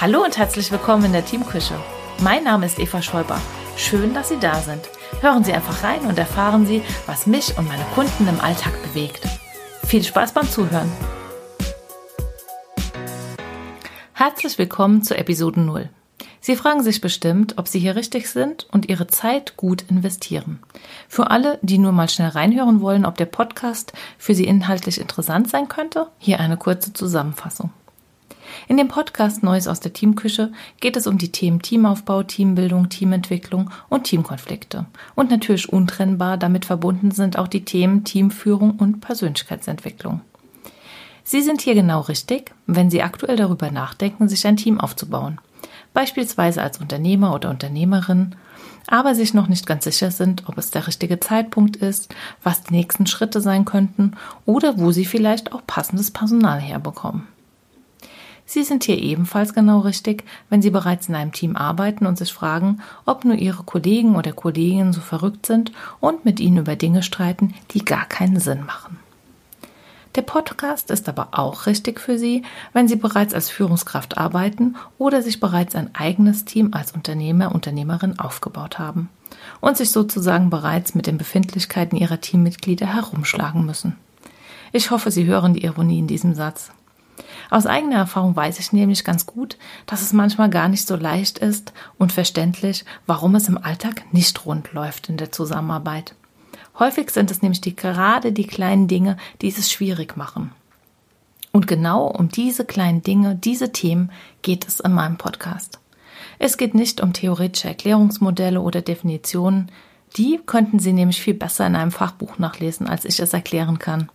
Hallo und herzlich willkommen in der Teamküche. Mein Name ist Eva Schäuber. Schön, dass Sie da sind. Hören Sie einfach rein und erfahren Sie, was mich und meine Kunden im Alltag bewegt. Viel Spaß beim Zuhören. Herzlich willkommen zu Episode 0. Sie fragen sich bestimmt, ob Sie hier richtig sind und Ihre Zeit gut investieren. Für alle, die nur mal schnell reinhören wollen, ob der Podcast für Sie inhaltlich interessant sein könnte, hier eine kurze Zusammenfassung. In dem Podcast Neues aus der Teamküche geht es um die Themen Teamaufbau, Teambildung, Teamentwicklung und Teamkonflikte. Und natürlich untrennbar damit verbunden sind auch die Themen Teamführung und Persönlichkeitsentwicklung. Sie sind hier genau richtig, wenn Sie aktuell darüber nachdenken, sich ein Team aufzubauen. Beispielsweise als Unternehmer oder Unternehmerin, aber sich noch nicht ganz sicher sind, ob es der richtige Zeitpunkt ist, was die nächsten Schritte sein könnten oder wo Sie vielleicht auch passendes Personal herbekommen. Sie sind hier ebenfalls genau richtig, wenn Sie bereits in einem Team arbeiten und sich fragen, ob nur Ihre Kollegen oder Kolleginnen so verrückt sind und mit Ihnen über Dinge streiten, die gar keinen Sinn machen. Der Podcast ist aber auch richtig für Sie, wenn Sie bereits als Führungskraft arbeiten oder sich bereits ein eigenes Team als Unternehmer, Unternehmerin aufgebaut haben und sich sozusagen bereits mit den Befindlichkeiten Ihrer Teammitglieder herumschlagen müssen. Ich hoffe, Sie hören die Ironie in diesem Satz. Aus eigener Erfahrung weiß ich nämlich ganz gut, dass es manchmal gar nicht so leicht ist und verständlich, warum es im Alltag nicht rund läuft in der Zusammenarbeit. Häufig sind es nämlich die, gerade die kleinen Dinge, die es schwierig machen. Und genau um diese kleinen Dinge, diese Themen geht es in meinem Podcast. Es geht nicht um theoretische Erklärungsmodelle oder Definitionen, die könnten Sie nämlich viel besser in einem Fachbuch nachlesen, als ich es erklären kann.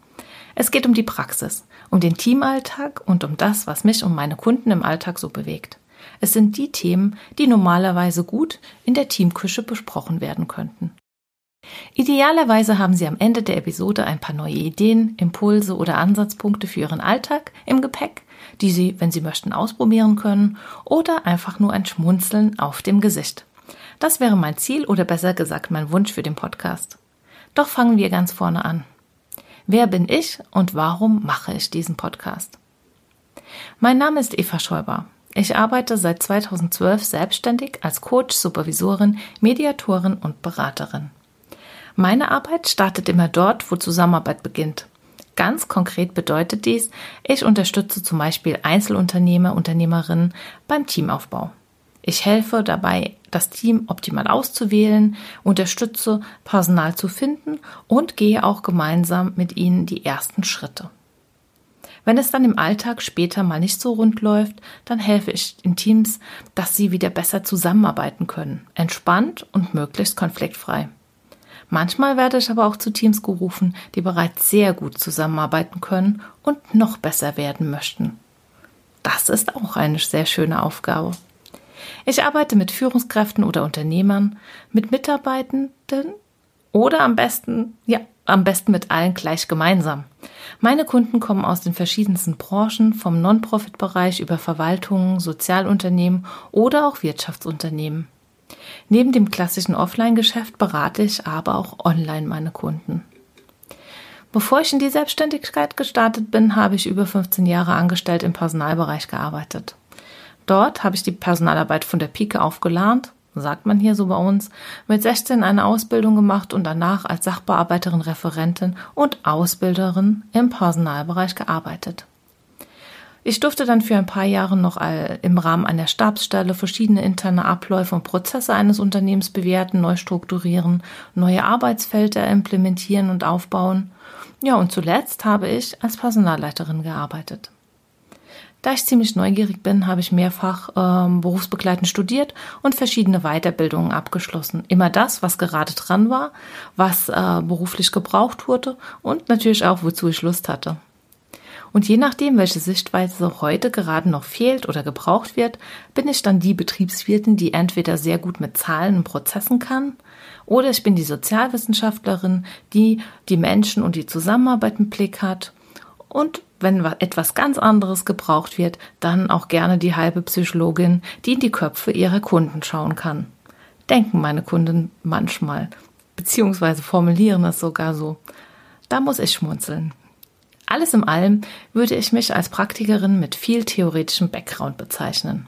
Es geht um die Praxis, um den Teamalltag und um das, was mich und meine Kunden im Alltag so bewegt. Es sind die Themen, die normalerweise gut in der Teamküche besprochen werden könnten. Idealerweise haben Sie am Ende der Episode ein paar neue Ideen, Impulse oder Ansatzpunkte für Ihren Alltag im Gepäck, die Sie, wenn Sie möchten, ausprobieren können oder einfach nur ein Schmunzeln auf dem Gesicht. Das wäre mein Ziel oder besser gesagt mein Wunsch für den Podcast. Doch fangen wir ganz vorne an. Wer bin ich und warum mache ich diesen Podcast? Mein Name ist Eva Schäuber. Ich arbeite seit 2012 selbstständig als Coach, Supervisorin, Mediatorin und Beraterin. Meine Arbeit startet immer dort, wo Zusammenarbeit beginnt. Ganz konkret bedeutet dies, ich unterstütze zum Beispiel Einzelunternehmer, Unternehmerinnen beim Teamaufbau. Ich helfe dabei, das Team optimal auszuwählen, unterstütze, Personal zu finden und gehe auch gemeinsam mit ihnen die ersten Schritte. Wenn es dann im Alltag später mal nicht so rund läuft, dann helfe ich den Teams, dass sie wieder besser zusammenarbeiten können, entspannt und möglichst konfliktfrei. Manchmal werde ich aber auch zu Teams gerufen, die bereits sehr gut zusammenarbeiten können und noch besser werden möchten. Das ist auch eine sehr schöne Aufgabe. Ich arbeite mit Führungskräften oder Unternehmern, mit Mitarbeitenden oder am besten, ja, am besten mit allen gleich gemeinsam. Meine Kunden kommen aus den verschiedensten Branchen, vom Non-Profit-Bereich über Verwaltungen, Sozialunternehmen oder auch Wirtschaftsunternehmen. Neben dem klassischen Offline-Geschäft berate ich aber auch online meine Kunden. Bevor ich in die Selbstständigkeit gestartet bin, habe ich über 15 Jahre angestellt im Personalbereich gearbeitet. Dort habe ich die Personalarbeit von der Pike aufgelernt, sagt man hier so bei uns, mit 16 eine Ausbildung gemacht und danach als Sachbearbeiterin, Referentin und Ausbilderin im Personalbereich gearbeitet. Ich durfte dann für ein paar Jahre noch im Rahmen einer Stabsstelle verschiedene interne Abläufe und Prozesse eines Unternehmens bewerten, neu strukturieren, neue Arbeitsfelder implementieren und aufbauen. Ja, und zuletzt habe ich als Personalleiterin gearbeitet. Da ich ziemlich neugierig bin, habe ich mehrfach ähm, berufsbegleitend studiert und verschiedene Weiterbildungen abgeschlossen. Immer das, was gerade dran war, was äh, beruflich gebraucht wurde und natürlich auch, wozu ich Lust hatte. Und je nachdem, welche Sichtweise heute gerade noch fehlt oder gebraucht wird, bin ich dann die Betriebswirtin, die entweder sehr gut mit Zahlen und Prozessen kann, oder ich bin die Sozialwissenschaftlerin, die die Menschen und die Zusammenarbeit im Blick hat und wenn etwas ganz anderes gebraucht wird, dann auch gerne die halbe Psychologin, die in die Köpfe ihrer Kunden schauen kann. Denken meine Kunden manchmal, beziehungsweise formulieren es sogar so. Da muss ich schmunzeln. Alles in allem würde ich mich als Praktikerin mit viel theoretischem Background bezeichnen.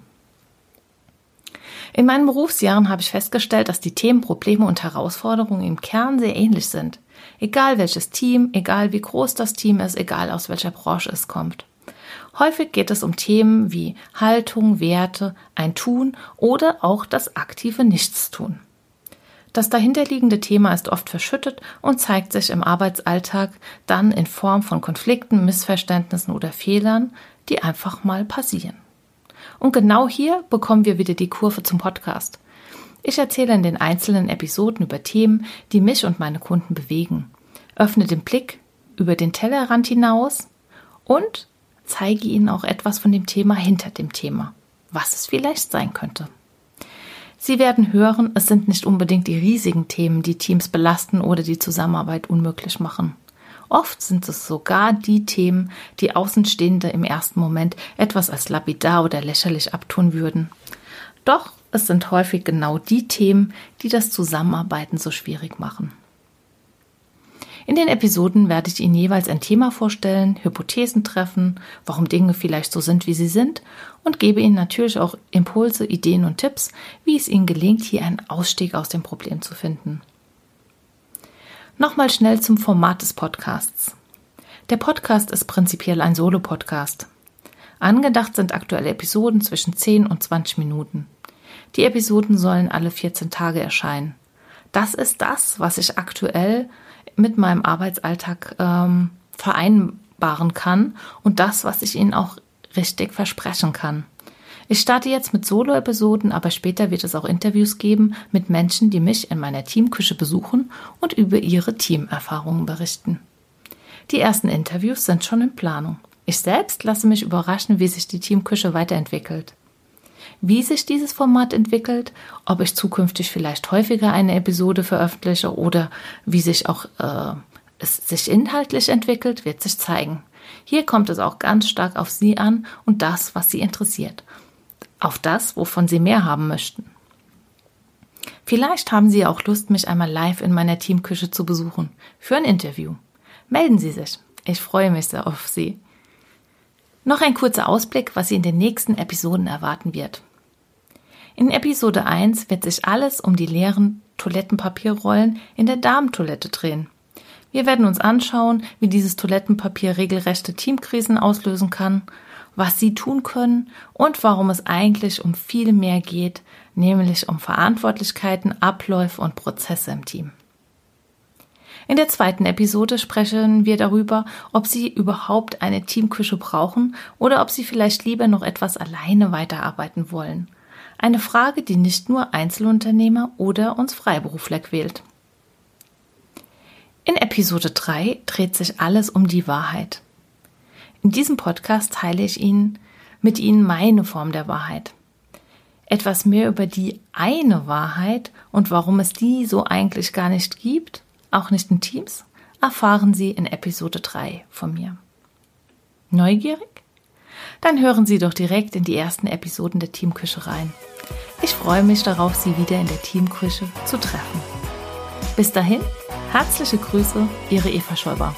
In meinen Berufsjahren habe ich festgestellt, dass die Themen, Probleme und Herausforderungen im Kern sehr ähnlich sind. Egal welches Team, egal wie groß das Team ist, egal aus welcher Branche es kommt. Häufig geht es um Themen wie Haltung, Werte, ein Tun oder auch das aktive Nichtstun. Das dahinterliegende Thema ist oft verschüttet und zeigt sich im Arbeitsalltag dann in Form von Konflikten, Missverständnissen oder Fehlern, die einfach mal passieren. Und genau hier bekommen wir wieder die Kurve zum Podcast. Ich erzähle in den einzelnen Episoden über Themen, die mich und meine Kunden bewegen, öffne den Blick über den Tellerrand hinaus und zeige Ihnen auch etwas von dem Thema hinter dem Thema, was es vielleicht sein könnte. Sie werden hören, es sind nicht unbedingt die riesigen Themen, die Teams belasten oder die Zusammenarbeit unmöglich machen. Oft sind es sogar die Themen, die Außenstehende im ersten Moment etwas als lapidar oder lächerlich abtun würden. Doch es sind häufig genau die Themen, die das Zusammenarbeiten so schwierig machen. In den Episoden werde ich Ihnen jeweils ein Thema vorstellen, Hypothesen treffen, warum Dinge vielleicht so sind, wie sie sind und gebe Ihnen natürlich auch Impulse, Ideen und Tipps, wie es Ihnen gelingt, hier einen Ausstieg aus dem Problem zu finden. Nochmal schnell zum Format des Podcasts. Der Podcast ist prinzipiell ein Solo-Podcast. Angedacht sind aktuelle Episoden zwischen 10 und 20 Minuten. Die Episoden sollen alle 14 Tage erscheinen. Das ist das, was ich aktuell mit meinem Arbeitsalltag ähm, vereinbaren kann und das, was ich Ihnen auch richtig versprechen kann. Ich starte jetzt mit Solo-Episoden, aber später wird es auch Interviews geben mit Menschen, die mich in meiner Teamküche besuchen und über ihre Teamerfahrungen berichten. Die ersten Interviews sind schon in Planung. Ich selbst lasse mich überraschen, wie sich die Teamküche weiterentwickelt. Wie sich dieses Format entwickelt, ob ich zukünftig vielleicht häufiger eine Episode veröffentliche oder wie sich auch äh, es sich inhaltlich entwickelt, wird sich zeigen. Hier kommt es auch ganz stark auf Sie an und das, was Sie interessiert. Auf das, wovon Sie mehr haben möchten. Vielleicht haben Sie auch Lust, mich einmal live in meiner Teamküche zu besuchen. Für ein Interview. Melden Sie sich. Ich freue mich sehr auf Sie. Noch ein kurzer Ausblick, was Sie in den nächsten Episoden erwarten wird. In Episode 1 wird sich alles um die leeren Toilettenpapierrollen in der Damentoilette drehen. Wir werden uns anschauen, wie dieses Toilettenpapier regelrechte Teamkrisen auslösen kann, was Sie tun können und warum es eigentlich um viel mehr geht, nämlich um Verantwortlichkeiten, Abläufe und Prozesse im Team. In der zweiten Episode sprechen wir darüber, ob Sie überhaupt eine Teamküche brauchen oder ob Sie vielleicht lieber noch etwas alleine weiterarbeiten wollen. Eine Frage, die nicht nur Einzelunternehmer oder uns Freiberufler quält. In Episode 3 dreht sich alles um die Wahrheit. In diesem Podcast teile ich Ihnen mit Ihnen meine Form der Wahrheit. Etwas mehr über die eine Wahrheit und warum es die so eigentlich gar nicht gibt auch nicht in Teams, erfahren Sie in Episode 3 von mir. Neugierig? Dann hören Sie doch direkt in die ersten Episoden der Teamküche rein. Ich freue mich darauf, Sie wieder in der Teamküche zu treffen. Bis dahin, herzliche Grüße, Ihre Eva Schäuber.